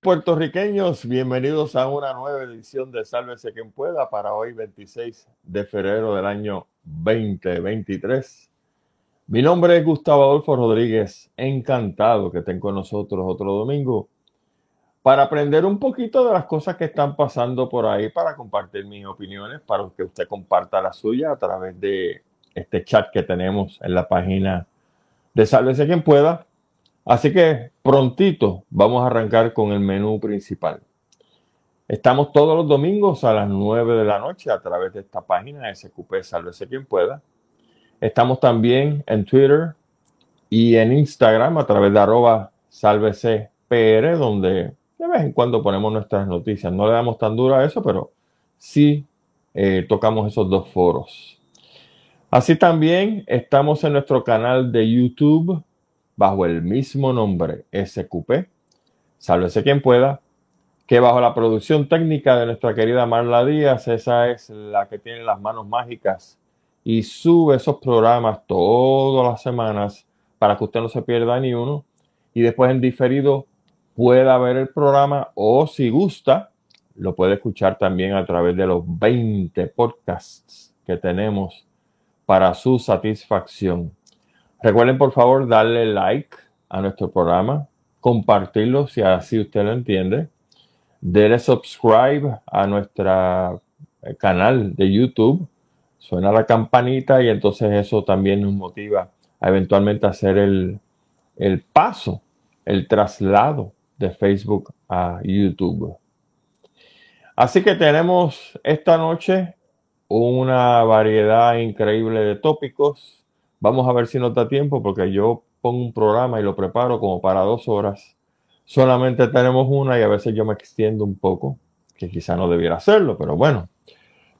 Puertorriqueños, bienvenidos a una nueva edición de Sálvese quien pueda para hoy 26 de febrero del año 2023. Mi nombre es Gustavo Adolfo Rodríguez, encantado que estén con nosotros otro domingo para aprender un poquito de las cosas que están pasando por ahí, para compartir mis opiniones, para que usted comparta la suya a través de este chat que tenemos en la página de Sálvese quien pueda. Así que prontito vamos a arrancar con el menú principal. Estamos todos los domingos a las 9 de la noche a través de esta página SQP Sálvese quien pueda. Estamos también en Twitter y en Instagram a través de arroba PR, donde de vez en cuando ponemos nuestras noticias. No le damos tan duro a eso, pero sí eh, tocamos esos dos foros. Así también estamos en nuestro canal de YouTube bajo el mismo nombre, SQP. Sálvese quien pueda. Que bajo la producción técnica de nuestra querida Marla Díaz, esa es la que tiene las manos mágicas y sube esos programas todas las semanas para que usted no se pierda ni uno. Y después en diferido pueda ver el programa o si gusta, lo puede escuchar también a través de los 20 podcasts que tenemos para su satisfacción. Recuerden por favor darle like a nuestro programa, compartirlo si así usted lo entiende, Dele subscribe a nuestro eh, canal de YouTube, suena la campanita y entonces eso también nos motiva a eventualmente hacer el, el paso, el traslado de Facebook a YouTube. Así que tenemos esta noche una variedad increíble de tópicos. Vamos a ver si nos da tiempo porque yo pongo un programa y lo preparo como para dos horas. Solamente tenemos una y a veces yo me extiendo un poco, que quizá no debiera hacerlo, pero bueno,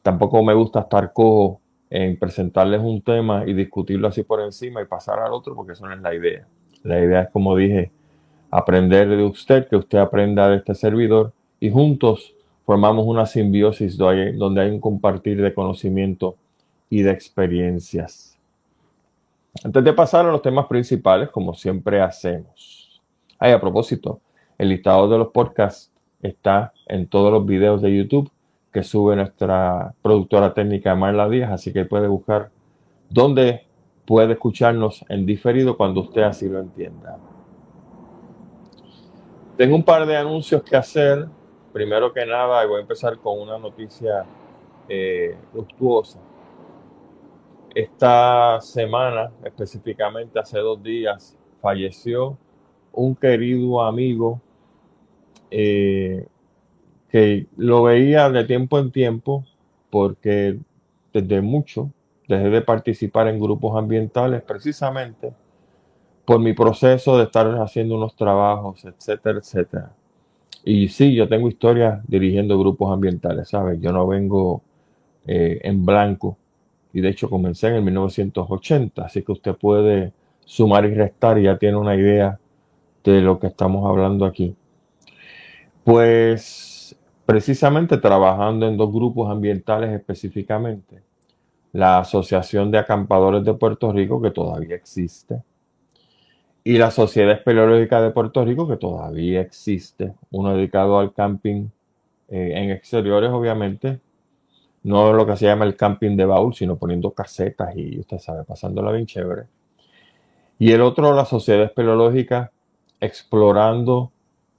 tampoco me gusta estar cojo en presentarles un tema y discutirlo así por encima y pasar al otro porque eso no es la idea. La idea es, como dije, aprender de usted, que usted aprenda de este servidor y juntos formamos una simbiosis donde hay un compartir de conocimiento y de experiencias. Antes de pasar a los temas principales, como siempre hacemos. Ay, a propósito, el listado de los podcasts está en todos los videos de YouTube que sube nuestra productora técnica Marla Díaz, así que puede buscar dónde puede escucharnos en diferido cuando usted así lo entienda. Tengo un par de anuncios que hacer. Primero que nada, voy a empezar con una noticia eh, luctuosa. Esta semana, específicamente hace dos días, falleció un querido amigo eh, que lo veía de tiempo en tiempo porque desde mucho dejé de participar en grupos ambientales precisamente por mi proceso de estar haciendo unos trabajos, etcétera, etcétera. Y sí, yo tengo historia dirigiendo grupos ambientales, ¿sabes? Yo no vengo eh, en blanco. Y de hecho comencé en el 1980, así que usted puede sumar y restar y ya tiene una idea de lo que estamos hablando aquí. Pues precisamente trabajando en dos grupos ambientales específicamente. La Asociación de Acampadores de Puerto Rico, que todavía existe, y la Sociedad Espeleológica de Puerto Rico, que todavía existe, uno dedicado al camping eh, en exteriores, obviamente, no lo que se llama el camping de baúl, sino poniendo casetas y usted sabe, pasándola bien chévere. Y el otro, la Sociedad Espeleológica, explorando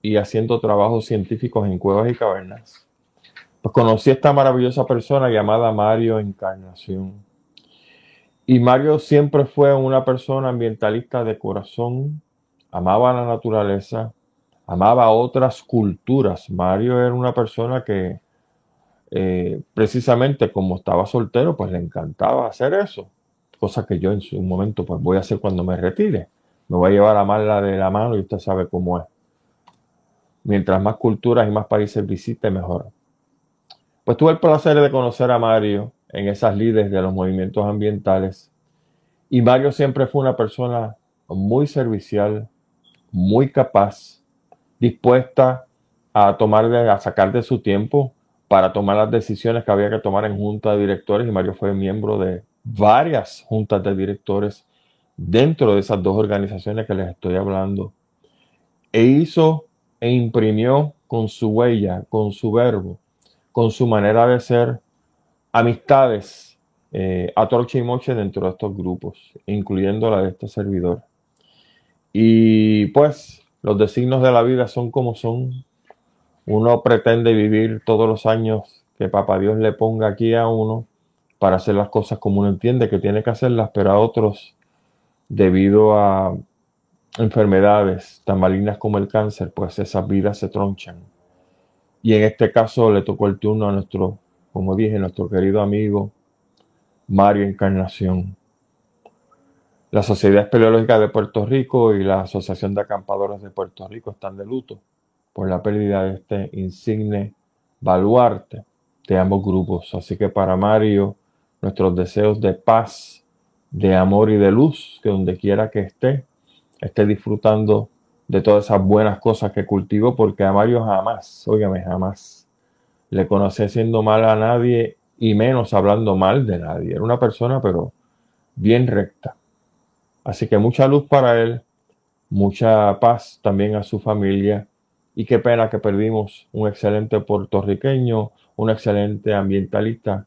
y haciendo trabajos científicos en cuevas y cavernas. Pues conocí a esta maravillosa persona llamada Mario Encarnación y Mario siempre fue una persona ambientalista de corazón, amaba la naturaleza, amaba otras culturas. Mario era una persona que eh, precisamente como estaba soltero, pues le encantaba hacer eso, cosa que yo en su momento pues voy a hacer cuando me retire. Me voy a llevar a la de la mano y usted sabe cómo es. Mientras más culturas y más países visite, mejor. Pues tuve el placer de conocer a Mario en esas líderes de los movimientos ambientales. Y Mario siempre fue una persona muy servicial, muy capaz, dispuesta a tomar, a sacar de su tiempo para tomar las decisiones que había que tomar en junta de directores y Mario fue miembro de varias juntas de directores dentro de esas dos organizaciones que les estoy hablando. E hizo e imprimió con su huella, con su verbo, con su manera de ser, amistades eh, a torche y moche dentro de estos grupos, incluyendo la de este servidor. Y pues los designos de la vida son como son. Uno pretende vivir todos los años que Papá Dios le ponga aquí a uno para hacer las cosas como uno entiende que tiene que hacerlas, pero a otros, debido a enfermedades tan malignas como el cáncer, pues esas vidas se tronchan. Y en este caso le tocó el turno a nuestro, como dije, nuestro querido amigo Mario Encarnación. La Sociedad Espeleológica de Puerto Rico y la Asociación de Acampadores de Puerto Rico están de luto por la pérdida de este insigne baluarte de ambos grupos. Así que para Mario, nuestros deseos de paz, de amor y de luz, que donde quiera que esté, esté disfrutando de todas esas buenas cosas que cultivó, porque a Mario jamás, óigame, jamás le conocí siendo mal a nadie y menos hablando mal de nadie. Era una persona, pero bien recta. Así que mucha luz para él, mucha paz también a su familia y qué pena que perdimos un excelente puertorriqueño, un excelente ambientalista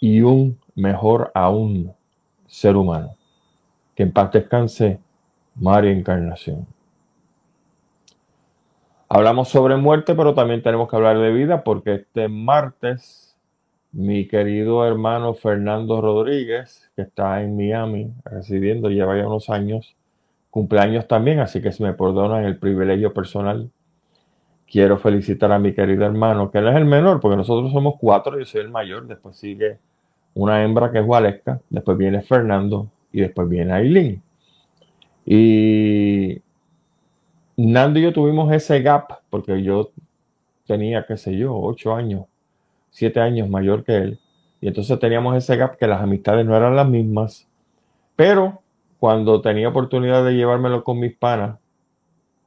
y un mejor aún ser humano. Que en paz descanse María Encarnación. Hablamos sobre muerte, pero también tenemos que hablar de vida porque este martes mi querido hermano Fernando Rodríguez, que está en Miami residiendo, lleva ya unos años, cumpleaños también, así que si me perdonan el privilegio personal, quiero felicitar a mi querido hermano, que él es el menor, porque nosotros somos cuatro, yo soy el mayor, después sigue una hembra que es Waleska, después viene Fernando y después viene Aileen. Y Nando y yo tuvimos ese gap, porque yo tenía, qué sé yo, ocho años siete años mayor que él. Y entonces teníamos ese gap que las amistades no eran las mismas. Pero cuando tenía oportunidad de llevármelo con mis panas,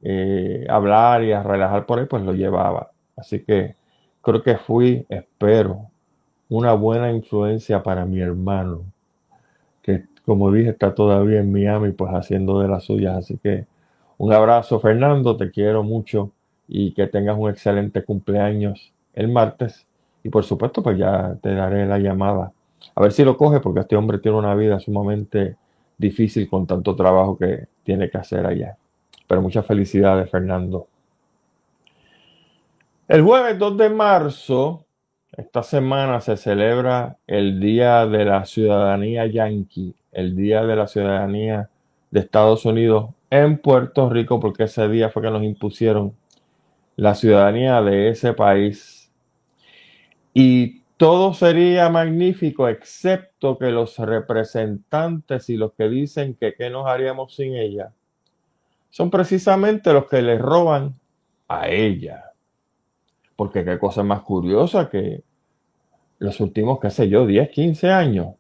eh, hablar y a relajar por ahí, pues lo llevaba. Así que creo que fui, espero, una buena influencia para mi hermano, que como dije está todavía en Miami, pues haciendo de las suyas. Así que un abrazo, Fernando, te quiero mucho y que tengas un excelente cumpleaños el martes. Y por supuesto, pues ya te daré la llamada. A ver si lo coge, porque este hombre tiene una vida sumamente difícil con tanto trabajo que tiene que hacer allá. Pero muchas felicidades, Fernando. El jueves 2 de marzo, esta semana se celebra el Día de la Ciudadanía Yankee, el Día de la Ciudadanía de Estados Unidos en Puerto Rico, porque ese día fue que nos impusieron la ciudadanía de ese país y todo sería magnífico excepto que los representantes y los que dicen que qué nos haríamos sin ella son precisamente los que le roban a ella. Porque qué cosa más curiosa que los últimos, qué sé yo, 10, 15 años.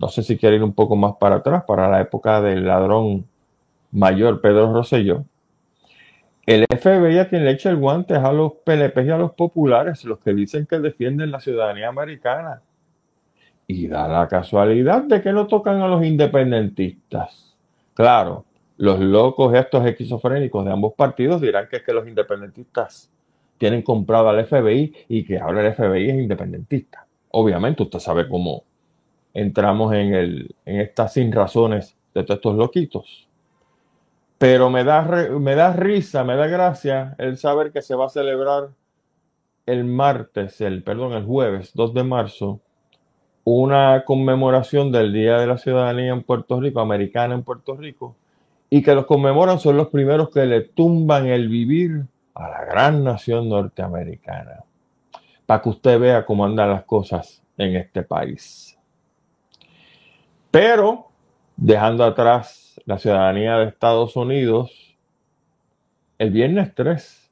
No sé si quiere ir un poco más para atrás, para la época del ladrón mayor Pedro Rosselló el FBI a quien le echa el guante a los PNP y a los populares, los que dicen que defienden la ciudadanía americana. Y da la casualidad de que no tocan a los independentistas. Claro, los locos estos esquizofrénicos de ambos partidos dirán que es que los independentistas tienen comprado al FBI y que ahora el FBI es independentista. Obviamente usted sabe cómo entramos en, el, en estas sin razones de todos estos loquitos. Pero me da, me da risa, me da gracia el saber que se va a celebrar el martes, el, perdón, el jueves 2 de marzo, una conmemoración del Día de la Ciudadanía en Puerto Rico, americana en Puerto Rico, y que los conmemoran son los primeros que le tumban el vivir a la gran nación norteamericana, para que usted vea cómo andan las cosas en este país. Pero, dejando atrás la ciudadanía de Estados Unidos el viernes 3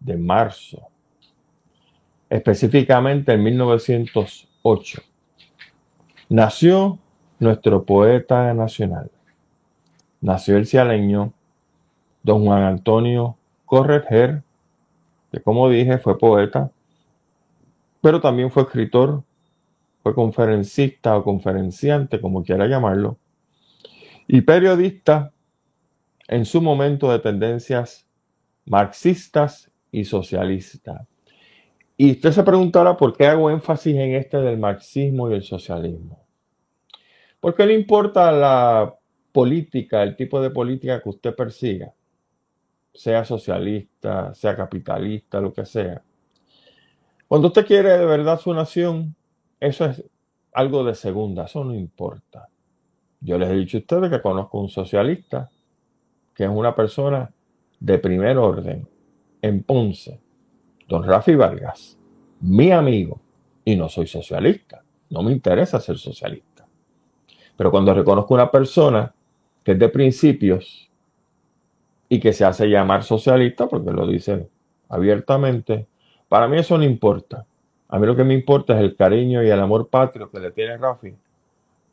de marzo, específicamente en 1908. Nació nuestro poeta nacional. Nació el cialeño don Juan Antonio Correger, que como dije fue poeta, pero también fue escritor, fue conferencista o conferenciante, como quiera llamarlo, y periodista en su momento de tendencias marxistas y socialistas. Y usted se preguntará por qué hago énfasis en este del marxismo y el socialismo. Porque le importa la política, el tipo de política que usted persiga, sea socialista, sea capitalista, lo que sea. Cuando usted quiere de verdad su nación, eso es algo de segunda, eso no importa. Yo les he dicho a ustedes que conozco un socialista, que es una persona de primer orden, en Ponce, don Rafi Vargas, mi amigo, y no soy socialista, no me interesa ser socialista. Pero cuando reconozco una persona que es de principios y que se hace llamar socialista, porque lo dice abiertamente, para mí eso no importa. A mí lo que me importa es el cariño y el amor patrio que le tiene Rafi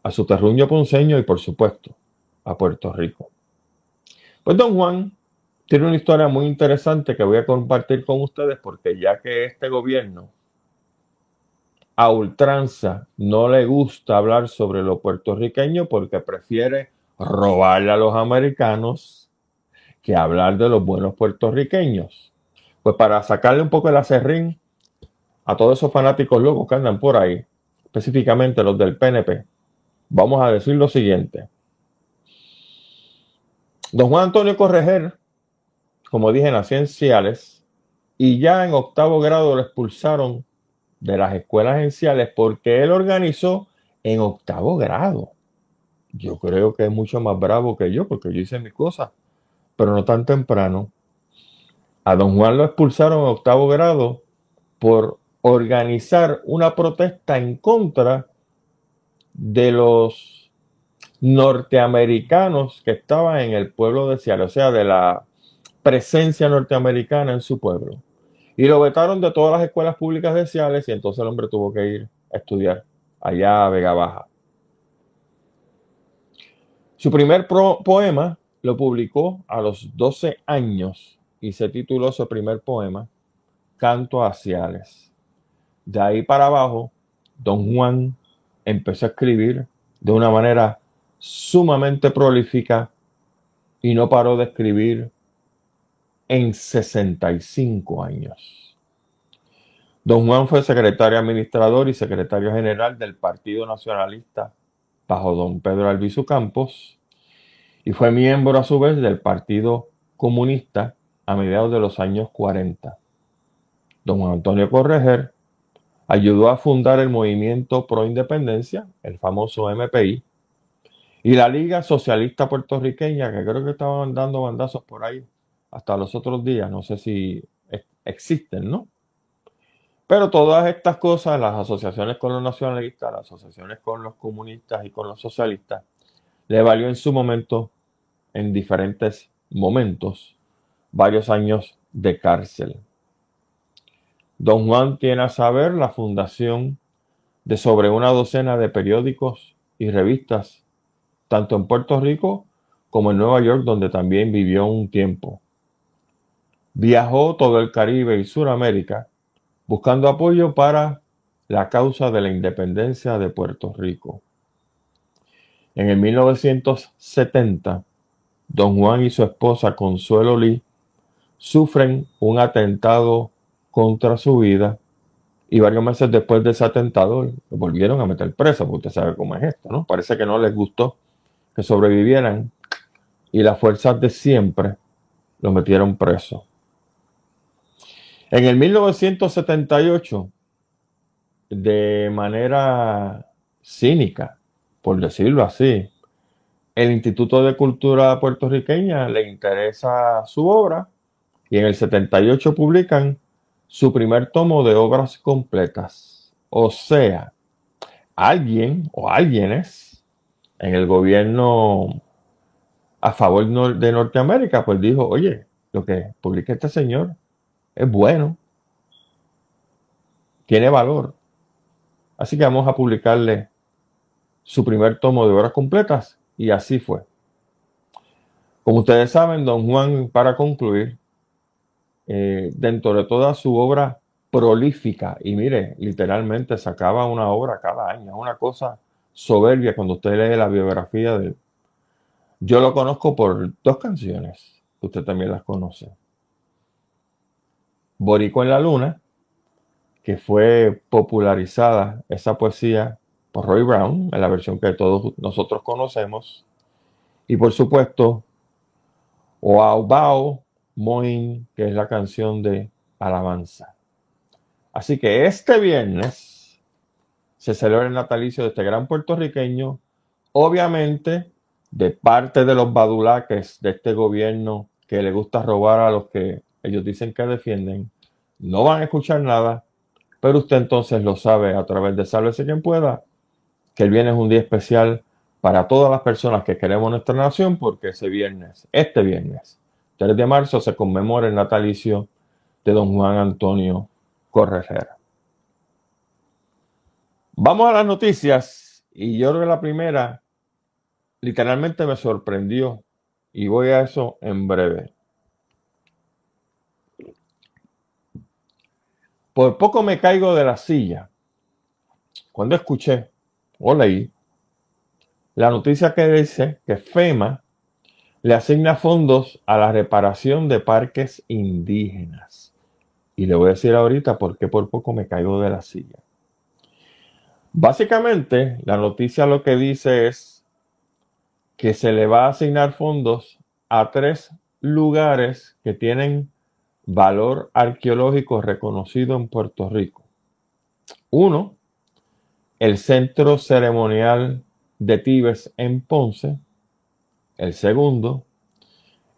a su terruño ponceño y por supuesto a Puerto Rico. Pues don Juan tiene una historia muy interesante que voy a compartir con ustedes porque ya que este gobierno a ultranza no le gusta hablar sobre lo puertorriqueño porque prefiere robarle a los americanos que hablar de los buenos puertorriqueños. Pues para sacarle un poco el acerrín a todos esos fanáticos locos que andan por ahí, específicamente los del PNP, vamos a decir lo siguiente. Don Juan Antonio Correger, como dije, nació en Ciales y ya en octavo grado lo expulsaron de las escuelas en Ciales porque él organizó en octavo grado. Yo creo que es mucho más bravo que yo porque yo hice mis cosas, pero no tan temprano. A don Juan lo expulsaron en octavo grado por organizar una protesta en contra de los norteamericanos que estaban en el pueblo de Seattle, o sea, de la presencia norteamericana en su pueblo. Y lo vetaron de todas las escuelas públicas de Seattle y entonces el hombre tuvo que ir a estudiar allá a Vega Baja. Su primer poema lo publicó a los 12 años y se tituló su primer poema, Canto a Ciales. De ahí para abajo, don Juan empezó a escribir de una manera sumamente prolífica y no paró de escribir en 65 años. Don Juan fue secretario administrador y secretario general del Partido Nacionalista bajo don Pedro Albizu Campos y fue miembro a su vez del Partido Comunista a mediados de los años 40. Don Antonio Correger ayudó a fundar el movimiento pro independencia, el famoso MPI, y la Liga Socialista Puertorriqueña, que creo que estaban dando bandazos por ahí hasta los otros días, no sé si existen, ¿no? Pero todas estas cosas, las asociaciones con los nacionalistas, las asociaciones con los comunistas y con los socialistas, le valió en su momento, en diferentes momentos, varios años de cárcel. Don Juan tiene a saber la fundación de sobre una docena de periódicos y revistas, tanto en Puerto Rico como en Nueva York, donde también vivió un tiempo. Viajó todo el Caribe y Suramérica buscando apoyo para la causa de la independencia de Puerto Rico. En el 1970, don Juan y su esposa Consuelo Lee sufren un atentado contra su vida y varios meses después de ese atentado lo volvieron a meter preso, porque usted sabe cómo es esto, ¿no? Parece que no les gustó que sobrevivieran y las fuerzas de siempre lo metieron preso. En el 1978, de manera cínica, por decirlo así, el Instituto de Cultura puertorriqueña le interesa su obra y en el 78 publican su primer tomo de obras completas. O sea, alguien o alguienes en el gobierno a favor de Norteamérica, pues dijo, oye, lo que publica este señor es bueno, tiene valor. Así que vamos a publicarle su primer tomo de obras completas y así fue. Como ustedes saben, don Juan, para concluir, eh, dentro de toda su obra prolífica. Y mire, literalmente sacaba una obra cada año, una cosa soberbia cuando usted lee la biografía de él. Yo lo conozco por dos canciones, usted también las conoce. Borico en la Luna, que fue popularizada esa poesía por Roy Brown, en la versión que todos nosotros conocemos. Y por supuesto, Oaubao Moin, que es la canción de alabanza. Así que este viernes se celebra el natalicio de este gran puertorriqueño, obviamente de parte de los badulaques de este gobierno que le gusta robar a los que ellos dicen que defienden, no van a escuchar nada, pero usted entonces lo sabe a través de Sálvese quien pueda, que el viernes es un día especial para todas las personas que queremos nuestra nación, porque ese viernes, este viernes, 3 de marzo, se conmemora el natalicio de don Juan Antonio Correjera. Vamos a las noticias, y yo creo que la primera literalmente me sorprendió, y voy a eso en breve. Por poco me caigo de la silla cuando escuché o leí la noticia que dice que FEMA le asigna fondos a la reparación de parques indígenas. Y le voy a decir ahorita por qué por poco me caigo de la silla. Básicamente, la noticia lo que dice es que se le va a asignar fondos a tres lugares que tienen valor arqueológico reconocido en Puerto Rico. Uno, el Centro Ceremonial de Tibes en Ponce. El segundo,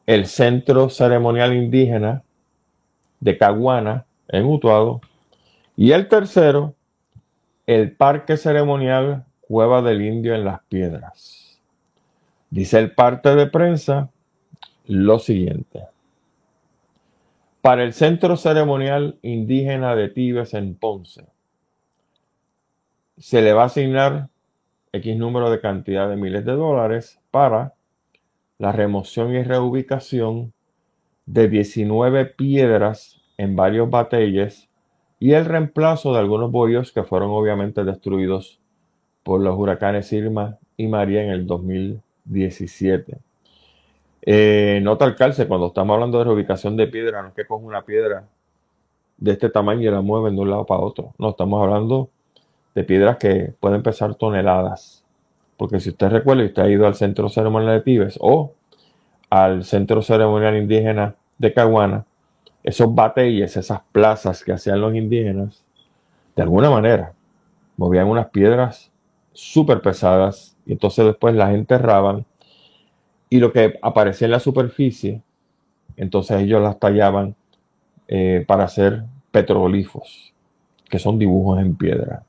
el Centro Ceremonial Indígena de Caguana en Utuado. Y el tercero, el Parque Ceremonial Cueva del Indio en Las Piedras. Dice el parte de prensa lo siguiente. Para el Centro Ceremonial Indígena de Tibes en Ponce, se le va a asignar X número de cantidad de miles de dólares para la remoción y reubicación de 19 piedras en varios batalles y el reemplazo de algunos boyos que fueron obviamente destruidos por los huracanes Irma y María en el 2017. Eh, nota al calce, cuando estamos hablando de reubicación de piedra, no es que coja una piedra de este tamaño y la mueven de un lado para otro. No, estamos hablando de piedras que pueden pesar toneladas. Porque si usted recuerda, usted ha ido al Centro Ceremonial de Tibes o al Centro Ceremonial Indígena de Caguana, esos batalles, esas plazas que hacían los indígenas, de alguna manera, movían unas piedras súper pesadas y entonces después las enterraban y lo que aparecía en la superficie, entonces ellos las tallaban eh, para hacer petroglifos, que son dibujos en piedra.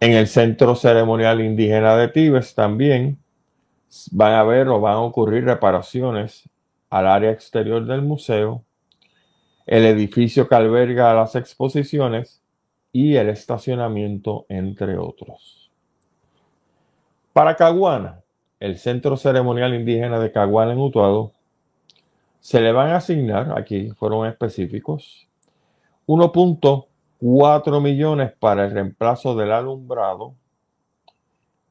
En el Centro Ceremonial Indígena de Tibes también van a haber o van a ocurrir reparaciones al área exterior del museo, el edificio que alberga las exposiciones y el estacionamiento, entre otros. Para Caguana, el Centro Ceremonial Indígena de Caguana en Utuado, se le van a asignar, aquí fueron específicos, 1.4 millones para el reemplazo del alumbrado,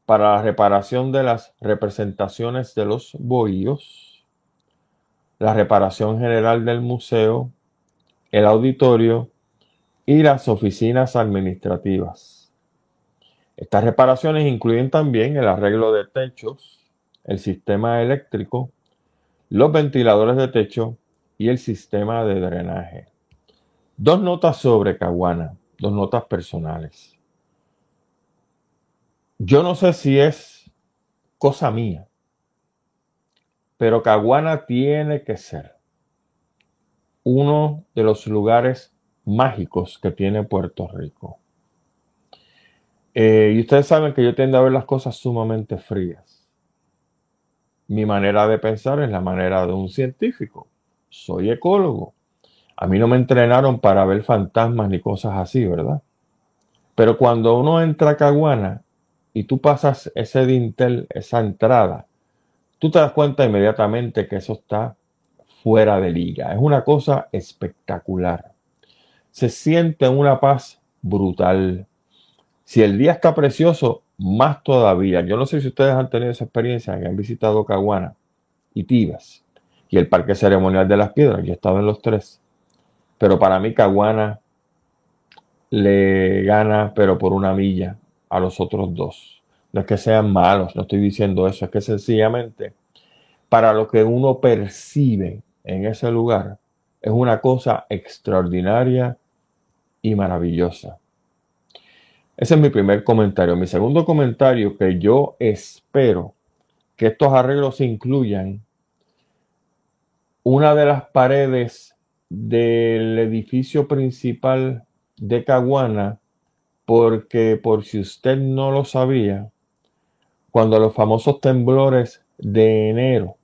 para la reparación de las representaciones de los bohíos, la reparación general del museo, el auditorio y las oficinas administrativas. Estas reparaciones incluyen también el arreglo de techos, el sistema eléctrico, los ventiladores de techo y el sistema de drenaje. Dos notas sobre Caguana, dos notas personales. Yo no sé si es cosa mía, pero Caguana tiene que ser uno de los lugares mágicos que tiene Puerto Rico. Eh, y ustedes saben que yo tiendo a ver las cosas sumamente frías. Mi manera de pensar es la manera de un científico. Soy ecólogo. A mí no me entrenaron para ver fantasmas ni cosas así, ¿verdad? Pero cuando uno entra a Caguana y tú pasas ese dintel, esa entrada, tú te das cuenta inmediatamente que eso está fuera de liga. Es una cosa espectacular. se siente una paz brutal. Si el día está precioso, más todavía. Yo no sé si ustedes han tenido esa experiencia, que han visitado Caguana y Tibas y el Parque Ceremonial de las Piedras. Yo he estado en los tres. Pero para mí Caguana le gana, pero por una milla, a los otros dos. No es que sean malos, no estoy diciendo eso, es que sencillamente para lo que uno percibe en ese lugar es una cosa extraordinaria y maravillosa. Ese es mi primer comentario. Mi segundo comentario, que yo espero que estos arreglos incluyan una de las paredes del edificio principal de Caguana, porque por si usted no lo sabía, cuando los famosos temblores de enero,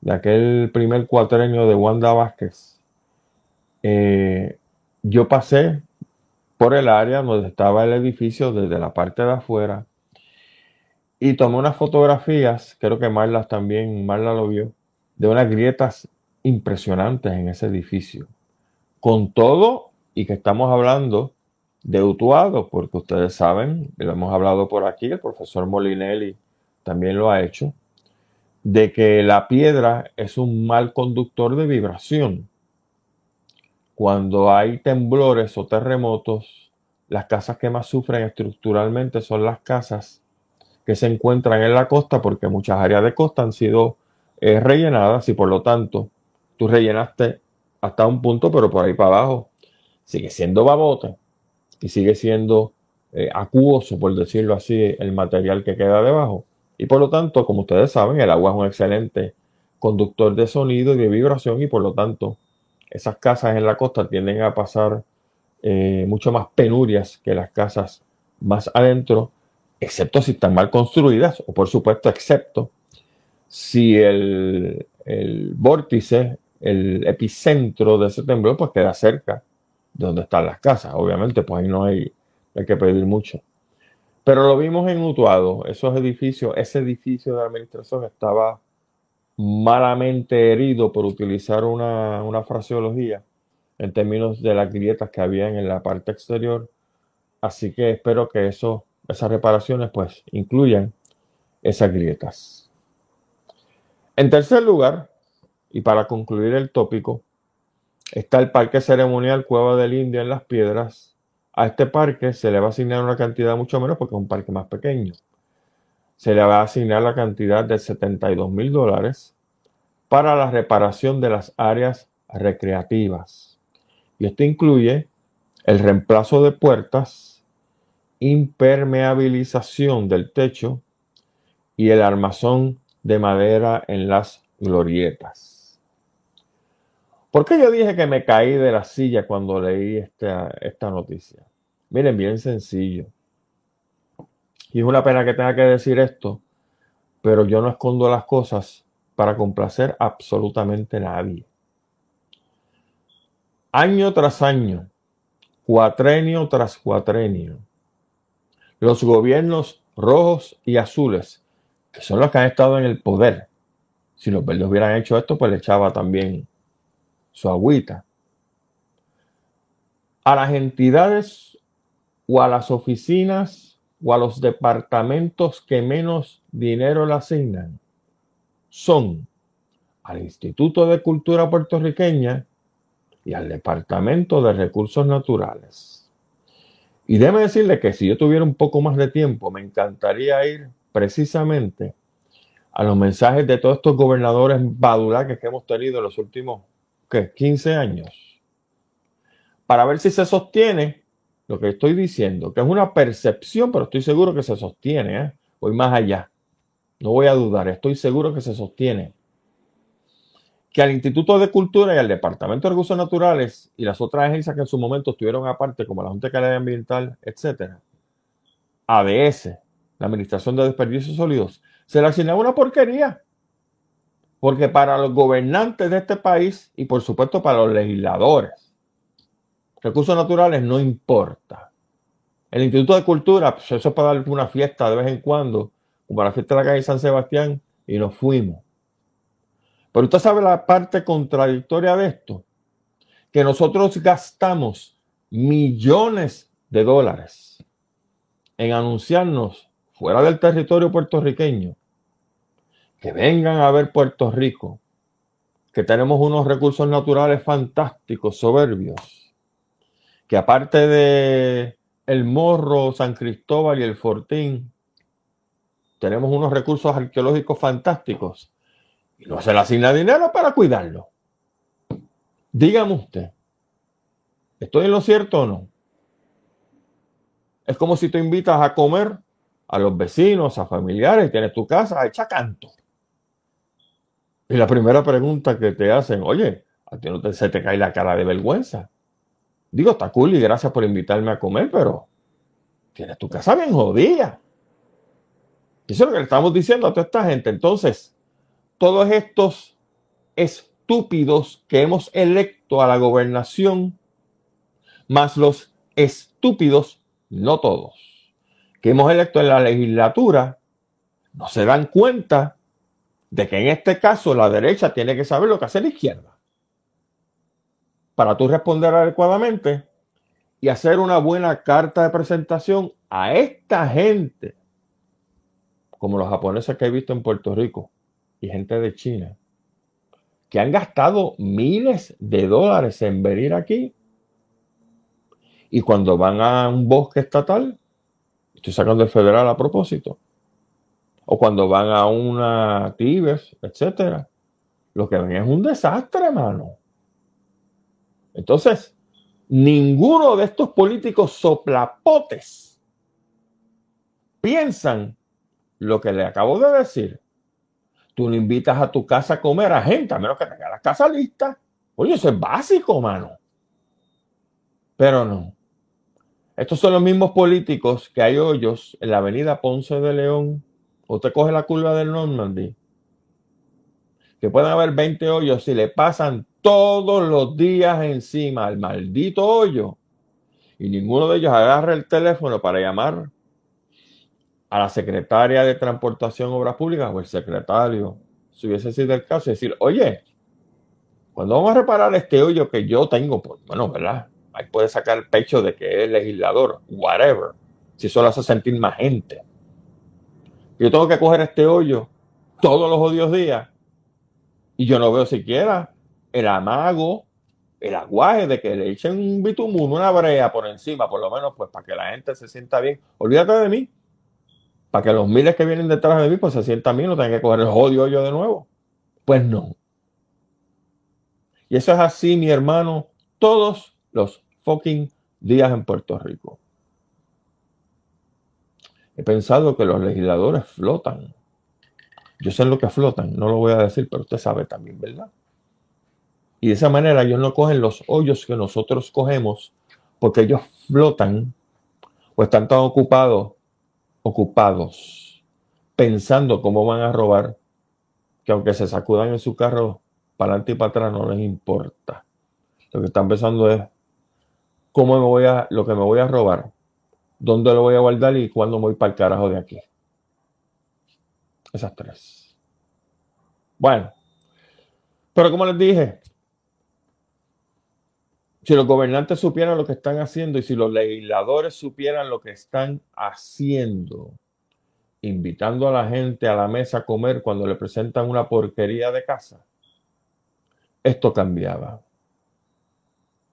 de aquel primer cuatrenio de Wanda Vázquez, eh, yo pasé por el área donde estaba el edificio desde la parte de afuera y tomé unas fotografías, creo que Marla también, Marla lo vio, de unas grietas impresionantes en ese edificio. Con todo y que estamos hablando de Utuado, porque ustedes saben, lo hemos hablado por aquí, el profesor Molinelli también lo ha hecho, de que la piedra es un mal conductor de vibración. Cuando hay temblores o terremotos, las casas que más sufren estructuralmente son las casas que se encuentran en la costa, porque muchas áreas de costa han sido eh, rellenadas y por lo tanto tú rellenaste hasta un punto, pero por ahí para abajo sigue siendo babote y sigue siendo eh, acuoso, por decirlo así, el material que queda debajo. Y por lo tanto, como ustedes saben, el agua es un excelente conductor de sonido y de vibración y por lo tanto esas casas en la costa tienden a pasar eh, mucho más penurias que las casas más adentro, excepto si están mal construidas o por supuesto excepto si el, el vórtice el epicentro de ese temblor pues queda cerca de donde están las casas. Obviamente, pues ahí no hay, hay que pedir mucho. Pero lo vimos en Utuado, esos edificios, ese edificio de administración estaba malamente herido por utilizar una, una fraseología en términos de las grietas que habían en la parte exterior. Así que espero que eso, esas reparaciones pues incluyan esas grietas. En tercer lugar, y para concluir el tópico, está el Parque Ceremonial Cueva del Indio en Las Piedras. A este parque se le va a asignar una cantidad mucho menos porque es un parque más pequeño. Se le va a asignar la cantidad de 72 mil dólares para la reparación de las áreas recreativas. Y esto incluye el reemplazo de puertas, impermeabilización del techo y el armazón de madera en las glorietas. ¿Por qué yo dije que me caí de la silla cuando leí esta, esta noticia? Miren, bien sencillo. Y es una pena que tenga que decir esto, pero yo no escondo las cosas para complacer absolutamente nadie. Año tras año, cuatrenio tras cuatrenio, los gobiernos rojos y azules, que son los que han estado en el poder, si los verdes hubieran hecho esto, pues le echaba también su agüita. A las entidades o a las oficinas o a los departamentos que menos dinero le asignan son al Instituto de Cultura Puertorriqueña y al Departamento de Recursos Naturales. Y déme decirle que si yo tuviera un poco más de tiempo, me encantaría ir precisamente a los mensajes de todos estos gobernadores badulaques que hemos tenido en los últimos ¿qué? 15 años, para ver si se sostiene lo que estoy diciendo, que es una percepción, pero estoy seguro que se sostiene. ¿eh? Voy más allá. No voy a dudar, estoy seguro que se sostiene. Que al Instituto de Cultura y al Departamento de Recursos Naturales y las otras agencias que en su momento estuvieron aparte, como la Junta de Calidad Ambiental, etcétera, ADS, la Administración de Desperdicios Sólidos, se le asignaba una porquería. Porque para los gobernantes de este país y por supuesto para los legisladores, recursos naturales no importa. El Instituto de Cultura, pues eso es para darle una fiesta de vez en cuando, como la fiesta de la calle San Sebastián, y nos fuimos. Pero usted sabe la parte contradictoria de esto, que nosotros gastamos millones de dólares en anunciarnos fuera del territorio puertorriqueño que vengan a ver Puerto Rico, que tenemos unos recursos naturales fantásticos, soberbios, que aparte de el Morro, San Cristóbal y el Fortín, tenemos unos recursos arqueológicos fantásticos y no se le asigna dinero para cuidarlo. Dígame usted, ¿estoy en lo cierto o no? Es como si te invitas a comer a los vecinos, a familiares, tienes tu casa echa canto. Y la primera pregunta que te hacen, oye, a ti no te, se te cae la cara de vergüenza. Digo, está cool y gracias por invitarme a comer, pero tienes tu casa bien jodida. Eso es lo que le estamos diciendo a toda esta gente. Entonces, todos estos estúpidos que hemos electo a la gobernación, más los estúpidos, no todos, que hemos electo en la legislatura, no se dan cuenta de que en este caso la derecha tiene que saber lo que hace la izquierda. Para tú responder adecuadamente y hacer una buena carta de presentación a esta gente como los japoneses que he visto en Puerto Rico y gente de China, que han gastado miles de dólares en venir aquí y cuando van a un bosque estatal, estoy sacando el federal a propósito, o cuando van a una Tibes, etcétera, lo que ven es un desastre, hermano. Entonces, ninguno de estos políticos soplapotes piensan lo que le acabo de decir. Tú no invitas a tu casa a comer a gente, a menos que tenga la casa lista. Oye, eso es básico, mano. Pero no. Estos son los mismos políticos que hay hoyos en la avenida Ponce de León. Usted coge la curva del Normandy. Que pueden haber 20 hoyos y le pasan todos los días encima al maldito hoyo. Y ninguno de ellos agarra el teléfono para llamar a la secretaria de Transportación Obras Públicas o el secretario, si hubiese sido el caso, decir, oye, cuando vamos a reparar este hoyo que yo tengo, pues bueno, ¿verdad? Ahí puede sacar el pecho de que es legislador, whatever, si eso lo hace sentir más gente. Yo tengo que coger este hoyo todos los odios días y yo no veo siquiera el amago, el aguaje de que le echen un bitumen, una brea por encima, por lo menos, pues para que la gente se sienta bien. Olvídate de mí para que los miles que vienen detrás de mí pues se sientan bien, no tengan que coger el jodido yo de nuevo. Pues no. Y eso es así, mi hermano, todos los fucking días en Puerto Rico. He pensado que los legisladores flotan. Yo sé lo que flotan, no lo voy a decir, pero usted sabe también, ¿verdad? Y de esa manera ellos no cogen los hoyos que nosotros cogemos porque ellos flotan o están tan ocupados ocupados, pensando cómo van a robar, que aunque se sacudan en su carro para adelante y para atrás no les importa. Lo que están pensando es cómo me voy a, lo que me voy a robar, dónde lo voy a guardar y cuándo voy para el carajo de aquí. Esas tres. Bueno, pero como les dije, si los gobernantes supieran lo que están haciendo y si los legisladores supieran lo que están haciendo, invitando a la gente a la mesa a comer cuando le presentan una porquería de casa, esto cambiaba.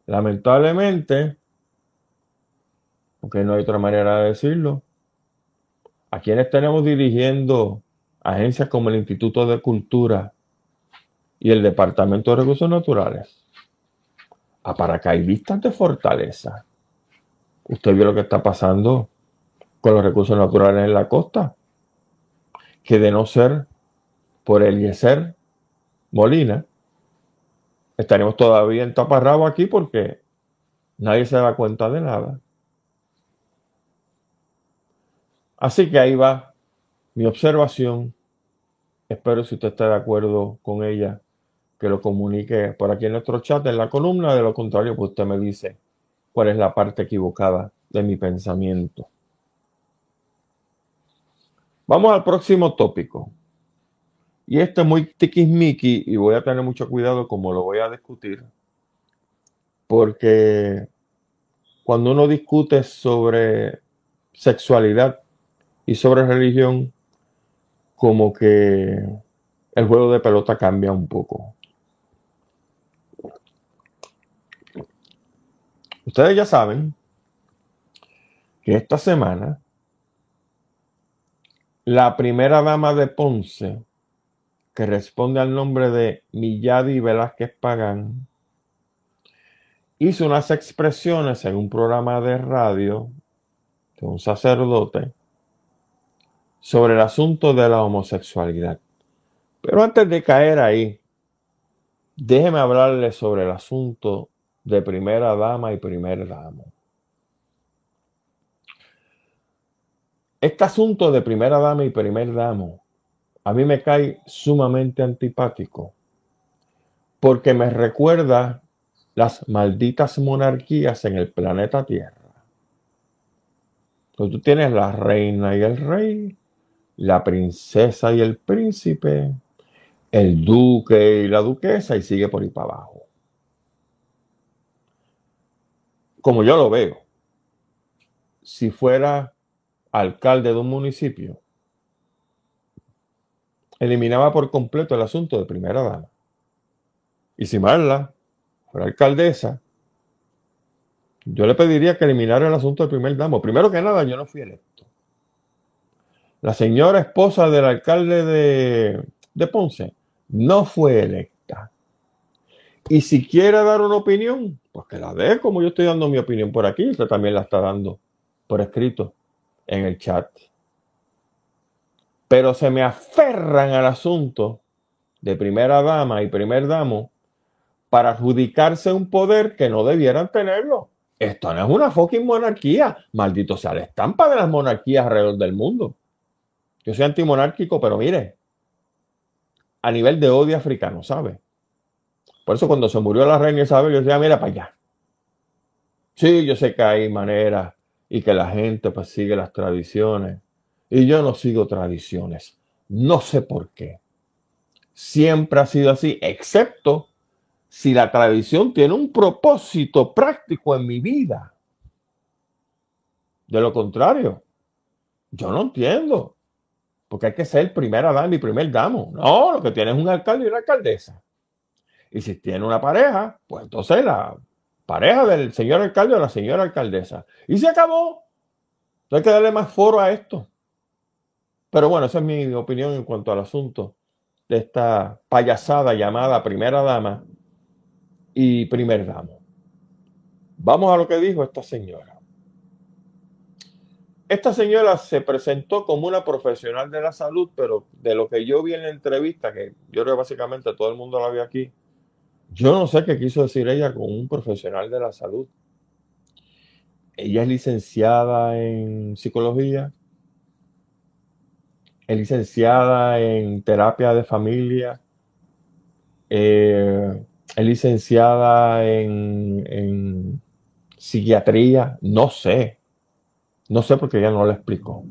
Lamentablemente, porque no hay otra manera de decirlo, a quienes tenemos dirigiendo agencias como el Instituto de Cultura y el Departamento de Recursos Naturales, a paracaidistas de Fortaleza. Usted vio lo que está pasando con los recursos naturales en la costa, que de no ser por el Yeser Molina, estaremos todavía en taparrabo aquí porque nadie se da cuenta de nada. Así que ahí va mi observación. Espero si usted está de acuerdo con ella que lo comunique por aquí en nuestro chat, en la columna. De lo contrario, pues usted me dice cuál es la parte equivocada de mi pensamiento. Vamos al próximo tópico. Y este es muy tiquismiqui y voy a tener mucho cuidado como lo voy a discutir. Porque cuando uno discute sobre sexualidad y sobre religión, como que el juego de pelota cambia un poco. Ustedes ya saben que esta semana la primera dama de Ponce, que responde al nombre de Milladi Velázquez Pagán, hizo unas expresiones en un programa de radio de un sacerdote sobre el asunto de la homosexualidad. Pero antes de caer ahí, déjeme hablarle sobre el asunto de primera dama y primer damo. Este asunto de primera dama y primer damo a mí me cae sumamente antipático porque me recuerda las malditas monarquías en el planeta Tierra. Tú tienes la reina y el rey, la princesa y el príncipe, el duque y la duquesa y sigue por ahí para abajo. Como yo lo veo, si fuera alcalde de un municipio, eliminaba por completo el asunto de primera dama. Y si Marla fuera alcaldesa, yo le pediría que eliminara el asunto del primer damo. Primero que nada, yo no fui electo. La señora esposa del alcalde de, de Ponce no fue electa. Y si quiere dar una opinión, pues que la dé como yo estoy dando mi opinión por aquí, usted también la está dando por escrito en el chat. Pero se me aferran al asunto de primera dama y primer damo para adjudicarse un poder que no debieran tenerlo. Esto no es una fucking monarquía. Maldito sea la estampa de las monarquías alrededor del mundo. Yo soy antimonárquico, pero mire, a nivel de odio africano, ¿sabe? Por eso cuando se murió la reina Isabel, yo decía, mira para allá. Sí, yo sé que hay maneras y que la gente pues sigue las tradiciones. Y yo no sigo tradiciones. No sé por qué. Siempre ha sido así, excepto si la tradición tiene un propósito práctico en mi vida. De lo contrario, yo no entiendo. Porque hay que ser primera dama y primer damo. No, lo que tiene es un alcalde y una alcaldesa. Y si tiene una pareja, pues entonces la pareja del señor alcalde o la señora alcaldesa. Y se acabó. No hay que darle más foro a esto. Pero bueno, esa es mi opinión en cuanto al asunto de esta payasada llamada primera dama y primer damo. Vamos a lo que dijo esta señora. Esta señora se presentó como una profesional de la salud, pero de lo que yo vi en la entrevista, que yo creo que básicamente todo el mundo la vio aquí, yo no sé qué quiso decir ella con un profesional de la salud. Ella es licenciada en psicología, es licenciada en terapia de familia, eh, es licenciada en, en, psiquiatría, no sé, no sé porque ella no la explicó.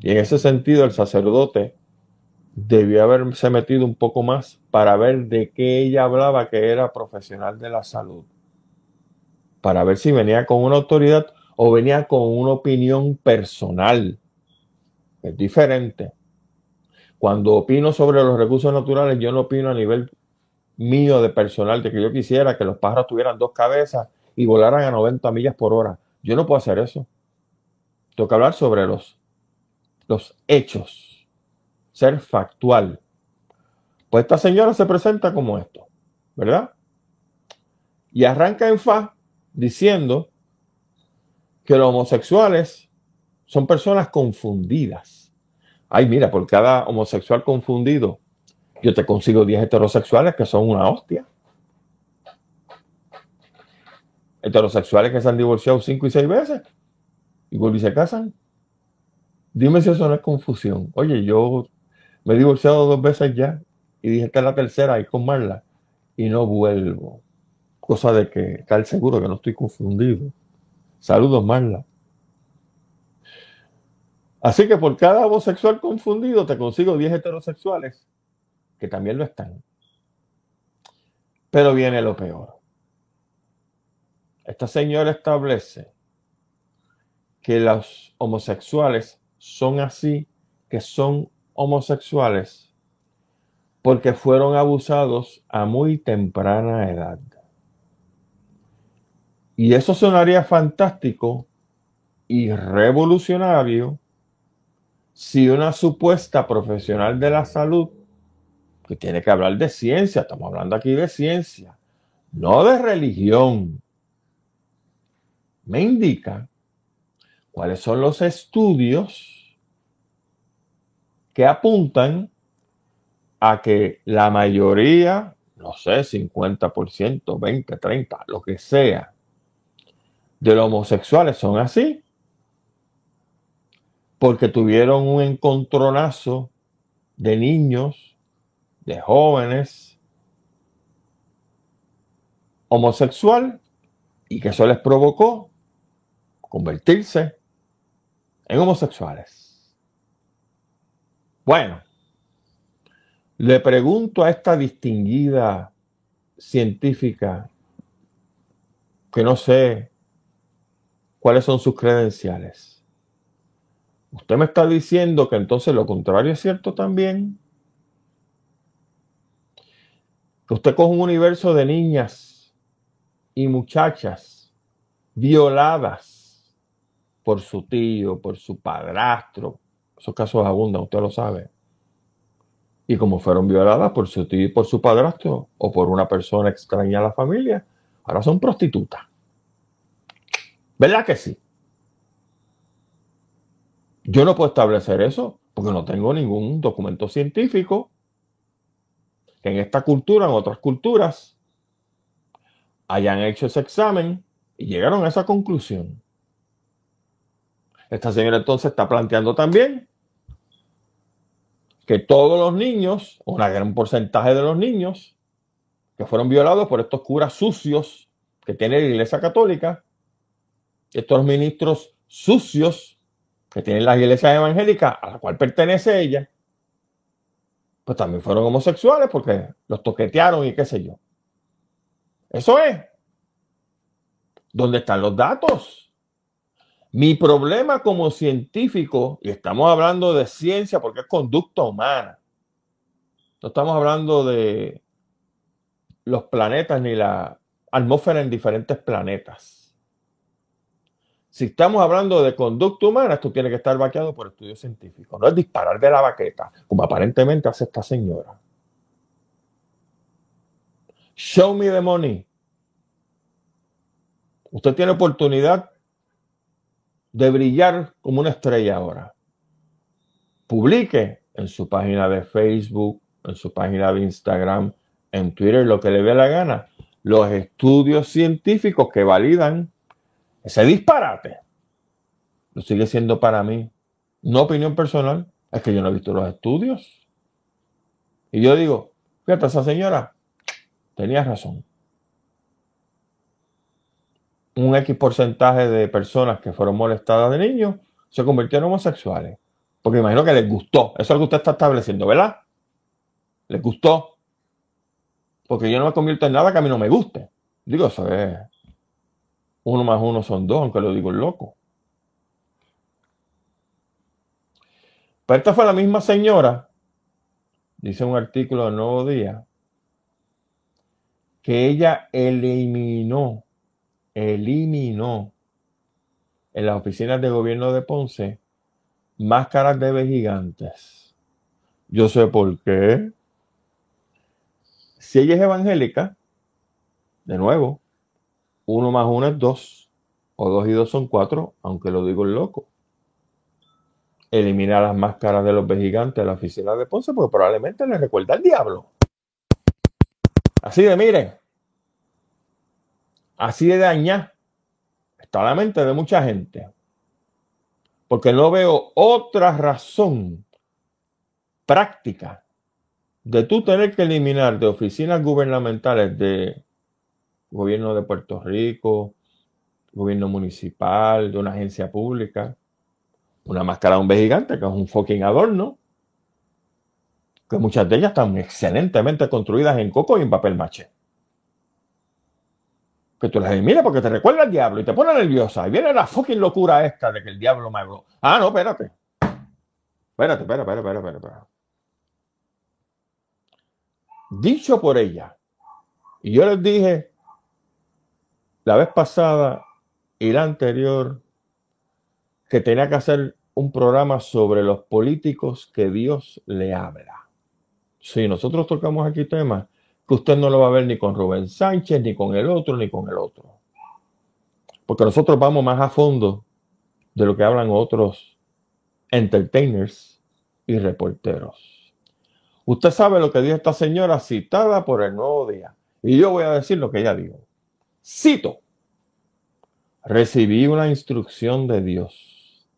Y en ese sentido el sacerdote debió haberse metido un poco más para ver de qué ella hablaba que era profesional de la salud. Para ver si venía con una autoridad o venía con una opinión personal. Es diferente. Cuando opino sobre los recursos naturales, yo no opino a nivel mío de personal, de que yo quisiera que los pájaros tuvieran dos cabezas y volaran a 90 millas por hora. Yo no puedo hacer eso. Que hablar sobre los, los hechos ser factual. Pues esta señora se presenta como esto, ¿verdad? Y arranca en fa diciendo que los homosexuales son personas confundidas. Ay, mira, por cada homosexual confundido, yo te consigo 10 heterosexuales que son una hostia. Heterosexuales que se han divorciado 5 y 6 veces y vuelven y se casan. Dime si eso no es confusión. Oye, yo me he divorciado dos veces ya y dije que es la tercera y con Marla y no vuelvo. Cosa de que estar seguro que no estoy confundido. Saludos, Marla. Así que por cada homosexual confundido te consigo 10 heterosexuales que también lo están. Pero viene lo peor. Esta señora establece que los homosexuales son así, que son homosexuales, porque fueron abusados a muy temprana edad. Y eso sonaría fantástico y revolucionario si una supuesta profesional de la salud, que tiene que hablar de ciencia, estamos hablando aquí de ciencia, no de religión, me indica cuáles son los estudios que apuntan a que la mayoría, no sé, 50%, 20, 30, lo que sea, de los homosexuales son así, porque tuvieron un encontronazo de niños, de jóvenes, homosexual, y que eso les provocó convertirse en homosexuales. Bueno, le pregunto a esta distinguida científica que no sé cuáles son sus credenciales. Usted me está diciendo que entonces lo contrario es cierto también. Que usted coge un universo de niñas y muchachas violadas por su tío, por su padrastro. Esos casos abundan, usted lo sabe. Y como fueron violadas por su tío y por su padrastro o por una persona extraña a la familia, ahora son prostitutas. ¿Verdad que sí? Yo no puedo establecer eso porque no tengo ningún documento científico que en esta cultura, en otras culturas, hayan hecho ese examen y llegaron a esa conclusión. Esta señora entonces está planteando también que todos los niños, un gran porcentaje de los niños, que fueron violados por estos curas sucios que tiene la Iglesia Católica, estos ministros sucios que tienen la Iglesia Evangélica a la cual pertenece ella, pues también fueron homosexuales porque los toquetearon y qué sé yo. Eso es. ¿Dónde están los datos? Mi problema como científico, y estamos hablando de ciencia porque es conducta humana, no estamos hablando de los planetas ni la atmósfera en diferentes planetas. Si estamos hablando de conducta humana, esto tiene que estar vaqueado por estudios científicos. No es disparar de la baqueta, como aparentemente hace esta señora. Show me the money. Usted tiene oportunidad de brillar como una estrella ahora. Publique en su página de Facebook, en su página de Instagram, en Twitter, lo que le dé la gana, los estudios científicos que validan ese disparate. Lo sigue siendo para mí. No opinión personal, es que yo no he visto los estudios. Y yo digo, fíjate, esa señora tenía razón un X porcentaje de personas que fueron molestadas de niños se convirtieron en homosexuales. Porque imagino que les gustó. Eso es lo que usted está estableciendo, ¿verdad? Les gustó. Porque yo no me convierto en nada que a mí no me guste. Digo, eso es. Uno más uno son dos, aunque lo digo loco. Pero esta fue la misma señora, dice un artículo del Nuevo Día, que ella eliminó eliminó en las oficinas de gobierno de Ponce máscaras de gigantes. Yo sé por qué. Si ella es evangélica, de nuevo, uno más uno es dos, o dos y dos son cuatro, aunque lo digo el loco. Elimina las máscaras de los gigantes de la oficina de Ponce, porque probablemente le recuerda al diablo. Así de miren, así de dañar está la mente de mucha gente. Porque no veo otra razón práctica de tú tener que eliminar de oficinas gubernamentales de gobierno de Puerto Rico, gobierno municipal, de una agencia pública, una máscara de un gigante que es un fucking adorno, que muchas de ellas están excelentemente construidas en coco y en papel maché. Que tú dices, mira, porque te recuerda al diablo y te pone nerviosa. Y viene la fucking locura esta de que el diablo me habló. Ah, no, espérate. Espérate, espérate, espérate, espérate, espérate. Dicho por ella. Y yo les dije la vez pasada y la anterior que tenía que hacer un programa sobre los políticos que Dios le habla. Si nosotros tocamos aquí temas que usted no lo va a ver ni con Rubén Sánchez, ni con el otro, ni con el otro. Porque nosotros vamos más a fondo de lo que hablan otros entertainers y reporteros. Usted sabe lo que dijo esta señora citada por el nuevo día. Y yo voy a decir lo que ella dijo. Cito. Recibí una instrucción de Dios.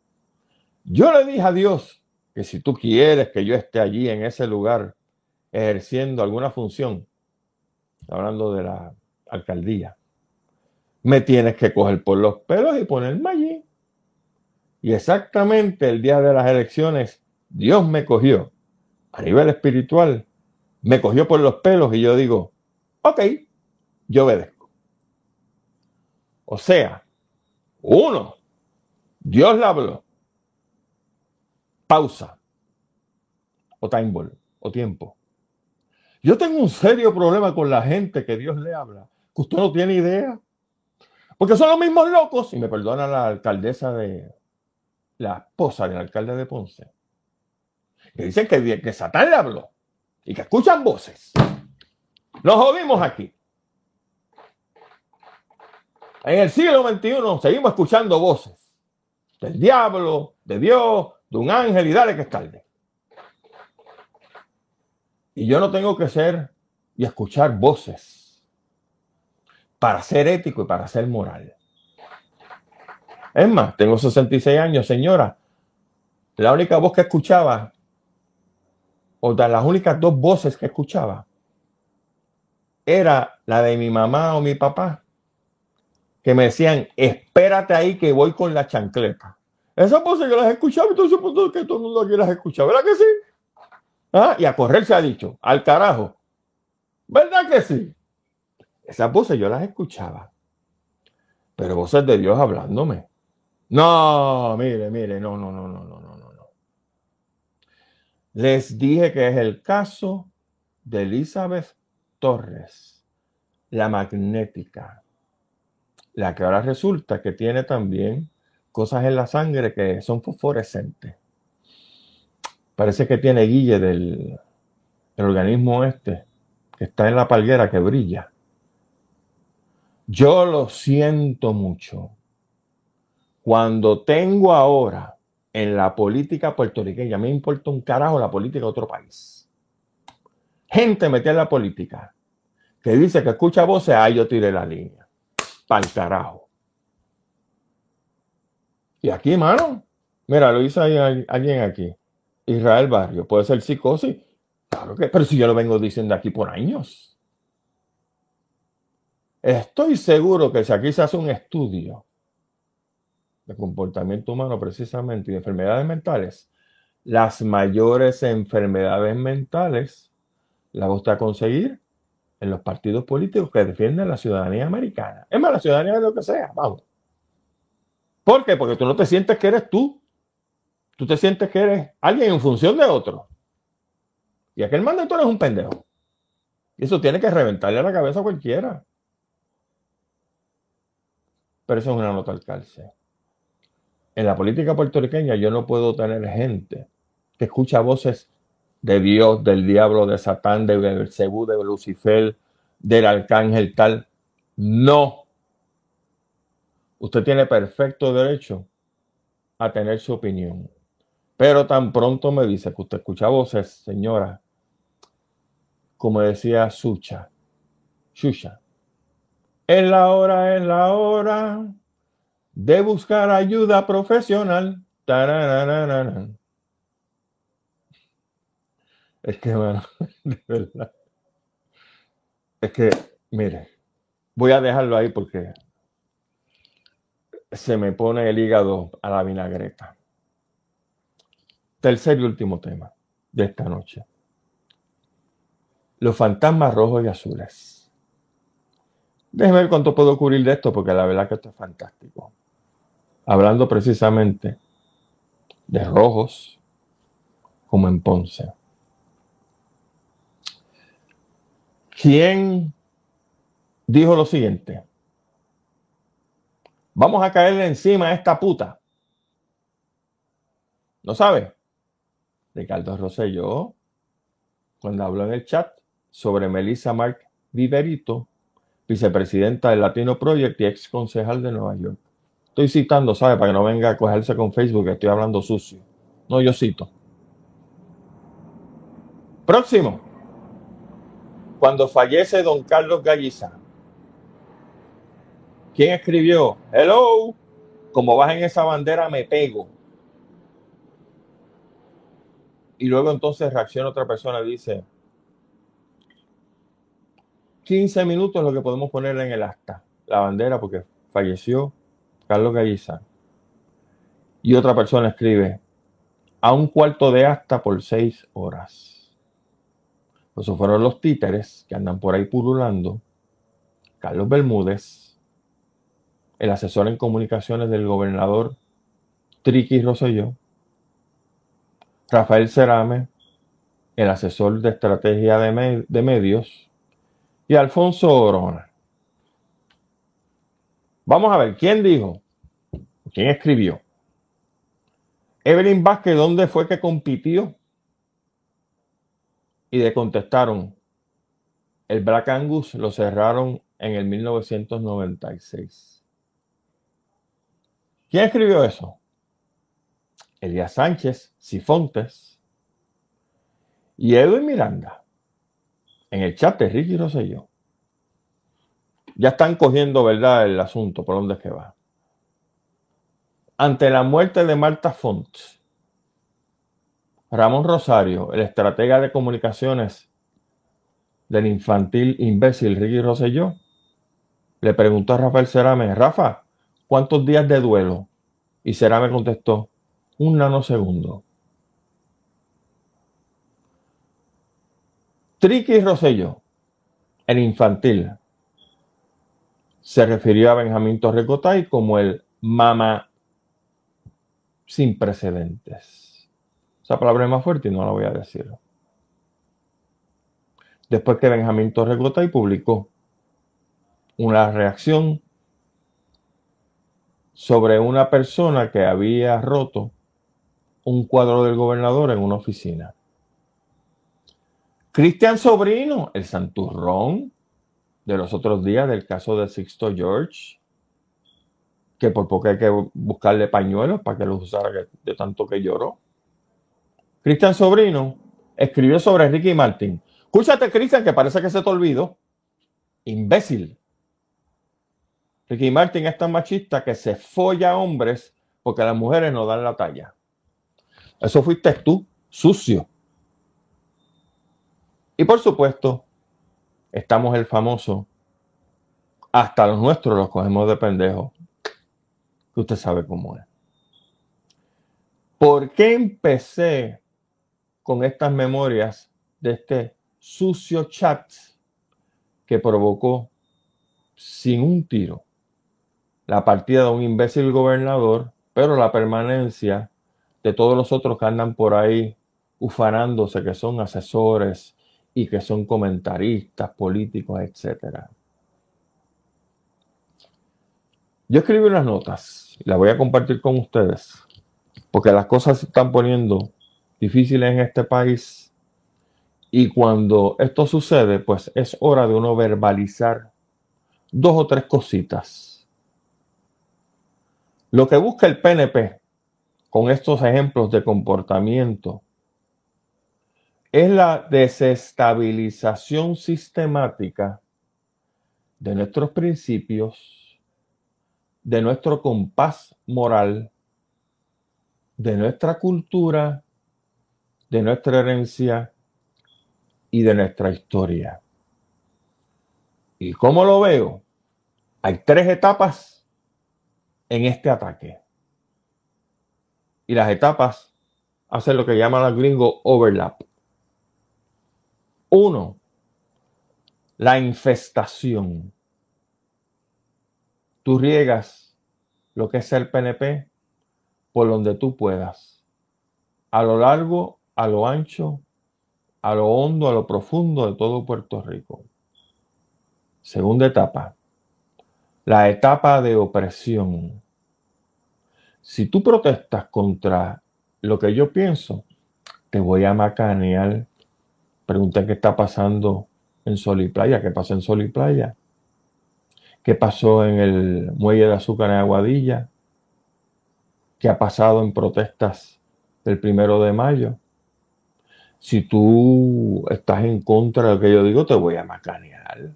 Yo le dije a Dios que si tú quieres que yo esté allí en ese lugar ejerciendo alguna función, hablando de la alcaldía, me tienes que coger por los pelos y ponerme allí. Y exactamente el día de las elecciones, Dios me cogió a nivel espiritual, me cogió por los pelos y yo digo, ok, yo obedezco. O sea, uno, Dios le habló. Pausa. O time ball, o tiempo. Yo tengo un serio problema con la gente que Dios le habla, que usted no tiene idea. Porque son los mismos locos, y me perdona la alcaldesa de, la esposa del alcalde de Ponce, que dicen que, que Satán le habló y que escuchan voces. Nos jodimos aquí. En el siglo XXI seguimos escuchando voces del diablo, de Dios, de un ángel y dale que es. Y yo no tengo que ser y escuchar voces para ser ético y para ser moral. Es más, tengo 66 años, señora. La única voz que escuchaba, o de las únicas dos voces que escuchaba, era la de mi mamá o mi papá, que me decían, espérate ahí que voy con la chancleta. Esas voces yo las escuchaba, entonces que todo el mundo aquí las escucha, ¿verdad que sí? ¿Ah? Y a correr se ha dicho, al carajo. ¿Verdad que sí? Esas voces yo las escuchaba. Pero voces de Dios hablándome. No, mire, mire, no, no, no, no, no, no, no. Les dije que es el caso de Elizabeth Torres, la magnética, la que ahora resulta que tiene también cosas en la sangre que son fosforescentes. Parece que tiene guille del, organismo este, que está en la palguera que brilla. Yo lo siento mucho. Cuando tengo ahora en la política puertorriqueña, me importa un carajo la política de otro país. Gente metida en la política que dice que escucha voces, ahí yo tiré la línea. Para el carajo. Y aquí, mano, mira, lo hizo alguien aquí. Israel Barrio, puede ser psicosis. Claro que, pero si yo lo vengo diciendo aquí por años. Estoy seguro que si aquí se hace un estudio de comportamiento humano precisamente y de enfermedades mentales, las mayores enfermedades mentales las gusta a conseguir en los partidos políticos que defienden la ciudadanía americana. Es más, la ciudadanía de lo que sea, vamos. ¿Por qué? Porque tú no te sientes que eres tú tú te sientes que eres alguien en función de otro. Y aquel manda tú eres un pendejo. Y eso tiene que reventarle a la cabeza a cualquiera. Pero eso es una nota al calce. En la política puertorriqueña yo no puedo tener gente que escucha voces de Dios, del diablo, de Satán, de Belcebú, de Lucifer, del arcángel tal. No. Usted tiene perfecto derecho a tener su opinión. Pero tan pronto me dice que usted escucha voces, señora, como decía Sucha, Shusha, es la hora, es la hora de buscar ayuda profesional. Es que, bueno, de verdad. Es que, mire, voy a dejarlo ahí porque se me pone el hígado a la vinagreta. Tercer y último tema de esta noche. Los fantasmas rojos y azules. Déjeme ver cuánto puedo cubrir de esto, porque la verdad que esto es fantástico. Hablando precisamente de rojos, como en Ponce. ¿Quién dijo lo siguiente? Vamos a caerle encima a esta puta. ¿No sabe? Ricardo Rosselló, cuando habló en el chat sobre Melissa Mark Viverito, vicepresidenta del Latino Project y ex concejal de Nueva York. Estoy citando, ¿sabe? Para que no venga a cogerse con Facebook, que estoy hablando sucio. No, yo cito. Próximo. Cuando fallece don Carlos Galliza. ¿Quién escribió? Hello. Como en esa bandera, me pego. Y luego entonces reacciona otra persona dice, 15 minutos lo que podemos poner en el acta, la bandera, porque falleció Carlos Galliza. Y otra persona escribe, a un cuarto de acta por seis horas. Esos fueron los títeres que andan por ahí pululando. Carlos Bermúdez, el asesor en comunicaciones del gobernador Triqui Rosselló, Rafael Cerame, el asesor de estrategia de, medios, y Alfonso Orona. Vamos a ver, ¿quién dijo? ¿Quién escribió? Evelyn Vázquez, ¿dónde fue que compitió? Y le contestaron, el Black Angus lo cerraron en el 1996. ¿Quién escribió eso? Elías Sánchez, Sifontes y Edwin Miranda en el chat de Ricky Rosselló. Ya están cogiendo, ¿verdad?, el asunto, por dónde es que va. Ante la muerte de Marta Font, Ramón Rosario, el estratega de comunicaciones del infantil imbécil Ricky Rosselló, le preguntó a Rafael Cerame, Rafa, ¿cuántos días de duelo? Y Cerame contestó, un nanosegundo. Triqui Rosello, el infantil, se refirió a Benjamín Torrecotay como el mama sin precedentes. Esa palabra es más fuerte y no la voy a decir. Después que Benjamín Torrecotay publicó una reacción sobre una persona que había roto un cuadro del gobernador en una oficina. Cristian Sobrino, el santurrón de los otros días del caso de Sixto George, que por poco hay que buscarle pañuelos para que los usara de tanto que lloró. Cristian Sobrino escribió sobre Ricky Martin. Escúchate, Cristian, que parece que se te olvidó. Imbécil. Ricky Martin es tan machista que se folla hombres porque las mujeres no dan la talla. Eso fuiste tú, sucio. Y por supuesto, estamos el famoso, hasta los nuestros los cogemos de pendejos, que usted sabe cómo es. ¿Por qué empecé con estas memorias de este sucio chat que provocó sin un tiro la partida de un imbécil gobernador, pero la permanencia de todos los otros que andan por ahí ufanándose, que son asesores y que son comentaristas políticos, etc. Yo escribí unas notas las voy a compartir con ustedes, porque las cosas se están poniendo difíciles en este país y cuando esto sucede, pues es hora de uno verbalizar dos o tres cositas. Lo que busca el PNP con estos ejemplos de comportamiento es la desestabilización sistemática de nuestros principios, de nuestro compás moral, de nuestra cultura, de nuestra herencia y de nuestra historia. ¿Y cómo lo veo? Hay tres etapas en este ataque y las etapas hacen lo que llaman los gringos overlap. Uno, la infestación. tú riegas lo que es el PNP por donde tú puedas, a lo largo, a lo ancho, a lo hondo, a lo profundo de todo Puerto Rico. Segunda etapa, la etapa de opresión. Si tú protestas contra lo que yo pienso, te voy a macanear. Pregunta qué está pasando en Sol y Playa. ¿Qué pasó en Sol y Playa? ¿Qué pasó en el muelle de azúcar en Aguadilla? ¿Qué ha pasado en protestas del primero de mayo? Si tú estás en contra de lo que yo digo, te voy a macanear.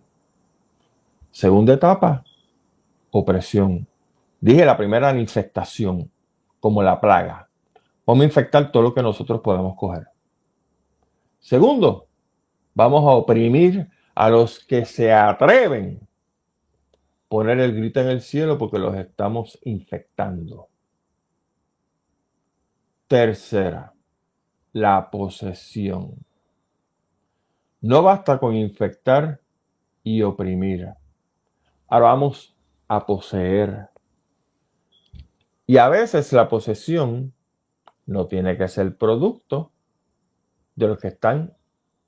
Segunda etapa, opresión. Dije la primera infectación, como la plaga. Vamos a infectar todo lo que nosotros podemos coger. Segundo, vamos a oprimir a los que se atreven a poner el grito en el cielo porque los estamos infectando. Tercera, la posesión. No basta con infectar y oprimir. Ahora vamos a poseer. Y a veces la posesión no tiene que ser producto de los que están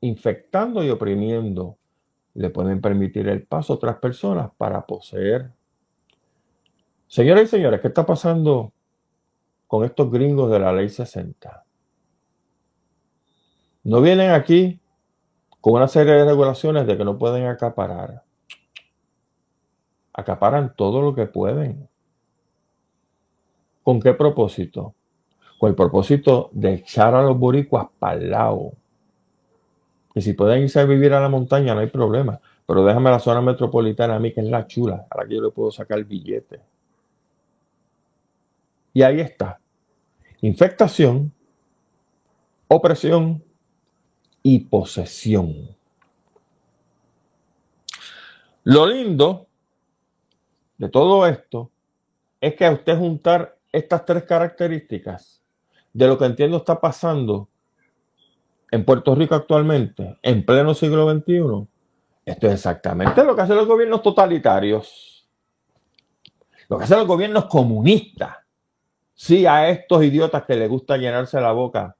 infectando y oprimiendo. Le pueden permitir el paso a otras personas para poseer. Señoras y señores, ¿qué está pasando con estos gringos de la ley 60? No vienen aquí con una serie de regulaciones de que no pueden acaparar. Acaparan todo lo que pueden. ¿Con qué propósito? Con el propósito de echar a los boricuas para el lado. Y si pueden irse a vivir a la montaña, no hay problema. Pero déjame la zona metropolitana a mí, que es la chula, a que yo le puedo sacar el billete. Y ahí está. Infectación, opresión, y posesión. Lo lindo de todo esto es que a usted juntar estas tres características de lo que entiendo está pasando en Puerto Rico actualmente, en pleno siglo XXI, esto es exactamente lo que hacen los gobiernos totalitarios, lo que hacen los gobiernos comunistas. Sí, a estos idiotas que les gusta llenarse la boca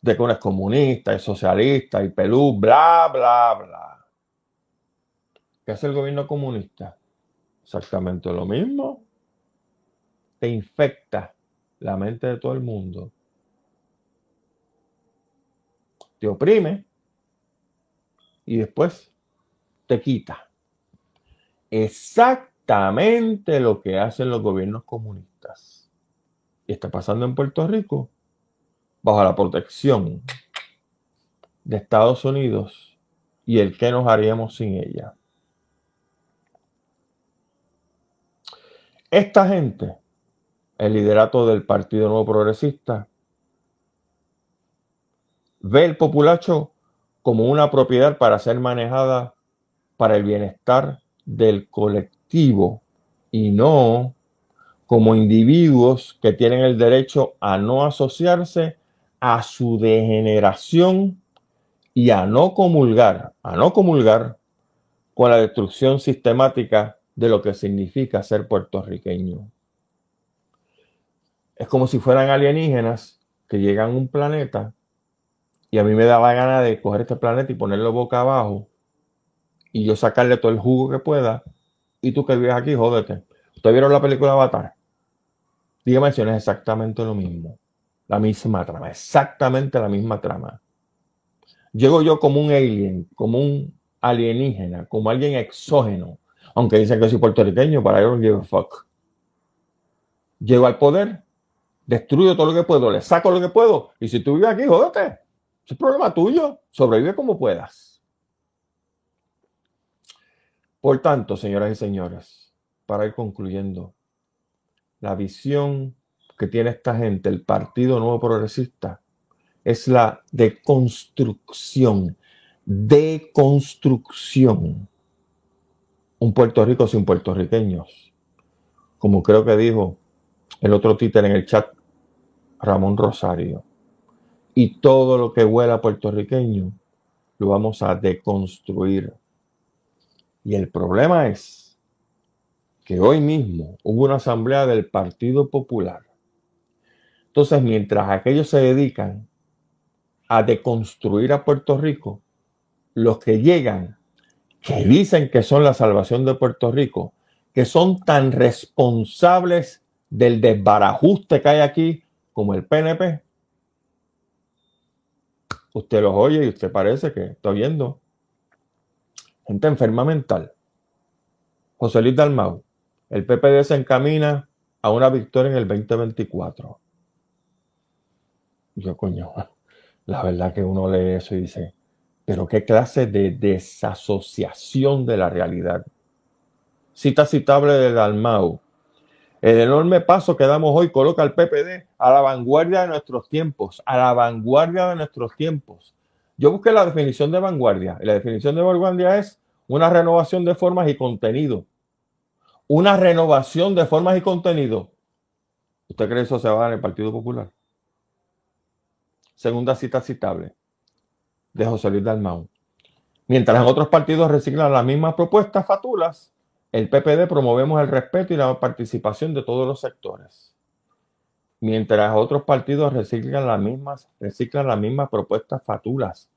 de que uno es comunista, es socialista y pelú, bla, bla, bla. ¿Qué hace el gobierno comunista? Exactamente lo mismo. Infecta la mente de todo el mundo. Te oprime y después te quita. Exactamente lo que hacen los gobiernos comunistas. Y está pasando en Puerto Rico bajo la protección de Estados Unidos y el que nos haríamos sin ella. Esta gente, el liderato del Partido Nuevo Progresista, ve el populacho como una propiedad para ser manejada para el bienestar del colectivo y no como individuos que tienen el derecho a no asociarse a su degeneración y a no comulgar, a no comulgar con la destrucción sistemática de lo que significa ser puertorriqueño. Es como si fueran alienígenas que llegan a un planeta y a mí me daba gana de coger este planeta y ponerlo boca abajo y yo sacarle todo el jugo que pueda y tú que vives aquí, jódete. ¿Ustedes vieron la película Avatar? Dígame si no es exactamente lo mismo la misma trama, exactamente la misma trama. Llego yo como un alien, como un alienígena, como alguien exógeno, aunque dicen que soy puertorriqueño, para no give a fuck. Llego al poder, destruyo todo lo que puedo, le saco lo que puedo, y si tú vives aquí, jódete. Es problema tuyo, sobrevive como puedas. Por tanto, señoras y señores, para ir concluyendo, la visión que tiene esta gente, el Partido Nuevo Progresista, es la deconstrucción, deconstrucción. Un Puerto Rico sin puertorriqueños, como creo que dijo el otro títer en el chat, Ramón Rosario. Y todo lo que huela puertorriqueño lo vamos a deconstruir. Y el problema es que hoy mismo hubo una asamblea del Partido Popular. Entonces, mientras aquellos se dedican a deconstruir a Puerto Rico, los que llegan, que dicen que son la salvación de Puerto Rico, que son tan responsables del desbarajuste que hay aquí como el PNP, usted los oye y usted parece que está oyendo gente enferma mental. José Luis Dalmau, el PPD se encamina a una victoria en el 2024. Yo, coño, la verdad que uno lee eso y dice, pero qué clase de desasociación de la realidad. Cita citable de Dalmau. El enorme paso que damos hoy coloca al PPD a la vanguardia de nuestros tiempos, a la vanguardia de nuestros tiempos. Yo busqué la definición de vanguardia y la definición de vanguardia es una renovación de formas y contenido. Una renovación de formas y contenido. ¿Usted cree que eso se va a dar en el Partido Popular? Segunda cita citable de José Luis Dalmau. Mientras en otros partidos reciclan las mismas propuestas fatulas, el PPD promovemos el respeto y la participación de todos los sectores. Mientras otros partidos reciclan las mismas, reciclan las mismas propuestas fatulas.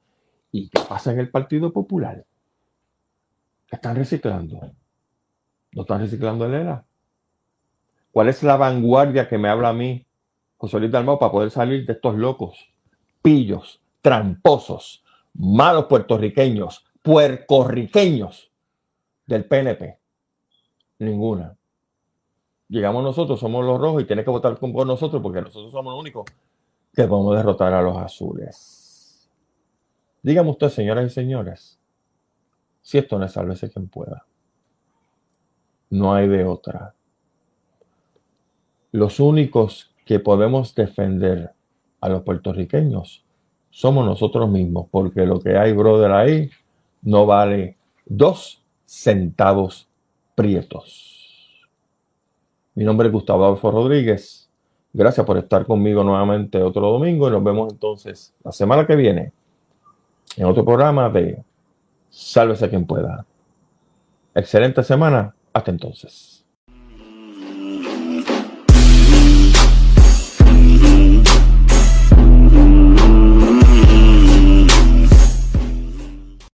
¿Y qué pasa en el Partido Popular? ¿Qué están reciclando? ¿No están reciclando el ERA? ¿Cuál es la vanguardia que me habla a mí, José Luis Dalmau, para poder salir de estos locos, pillos, tramposos, malos puertorriqueños, puercorriqueños del PNP. Ninguna. Llegamos nosotros, somos los rojos y tiene que votar con nosotros porque nosotros somos los únicos que podemos derrotar a los azules. Dígame usted, señoras y señores, si esto no es sálvese quien pueda. No hay de otra. Los únicos que podemos defender a los puertorriqueños somos nosotros mismos, porque lo que hay, brother, ahí no vale dos centavos prietos. Mi nombre es Gustavo Adolfo Rodríguez. Gracias por estar conmigo nuevamente otro domingo y nos vemos entonces la semana que viene en otro programa de Sálvese quien pueda. Excelente semana. Hasta entonces.